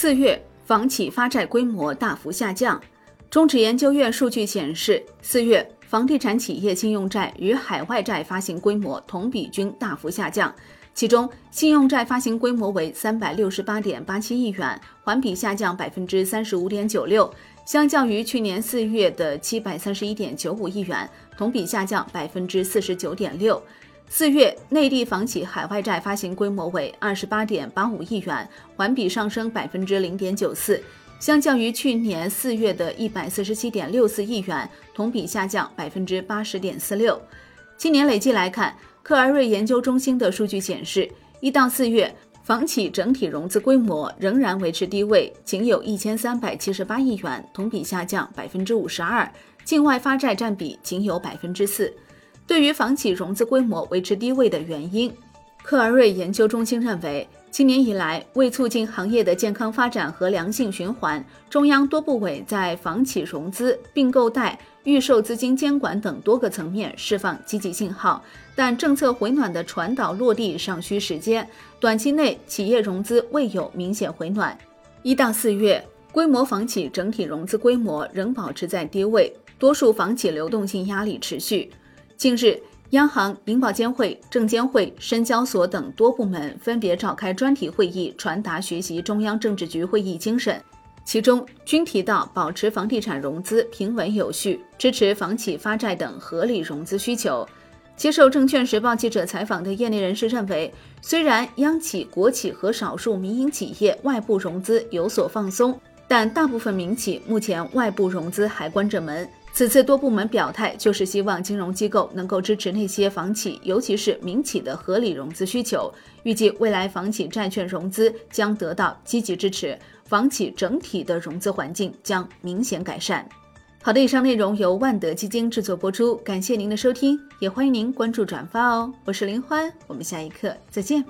四月，房企发债规模大幅下降。中指研究院数据显示，四月房地产企业信用债与海外债发行规模同比均大幅下降。其中，信用债发行规模为三百六十八点八七亿元，环比下降百分之三十五点九六，相较于去年四月的七百三十一点九五亿元，同比下降百分之四十九点六。四月内地房企海外债发行规模为二十八点八五亿元，环比上升百分之零点九四，相较于去年四月的一百四十七点六四亿元，同比下降百分之八十点四六。今年累计来看。克而瑞研究中心的数据显示，一到四月，房企整体融资规模仍然维持低位，仅有一千三百七十八亿元，同比下降百分之五十二，境外发债占比仅有百分之四。对于房企融资规模维持低位的原因，克而瑞研究中心认为。今年以来，为促进行业的健康发展和良性循环，中央多部委在房企融资、并购贷、预售资金监管等多个层面释放积极信号，但政策回暖的传导落地尚需时间，短期内企业融资未有明显回暖。一到四月，规模房企整体融资规模仍保持在低位，多数房企流动性压力持续。近日。央行、银保监会、证监会、深交所等多部门分别召开专题会议，传达学习中央政治局会议精神，其中均提到保持房地产融资平稳有序，支持房企发债等合理融资需求。接受证券时报记者采访的业内人士认为，虽然央企、国企和少数民营企业外部融资有所放松，但大部分民企目前外部融资还关着门。此次多部门表态，就是希望金融机构能够支持那些房企，尤其是民企的合理融资需求。预计未来房企债券融资将得到积极支持，房企整体的融资环境将明显改善。好的，以上内容由万德基金制作播出，感谢您的收听，也欢迎您关注转发哦。我是林欢，我们下一课再见。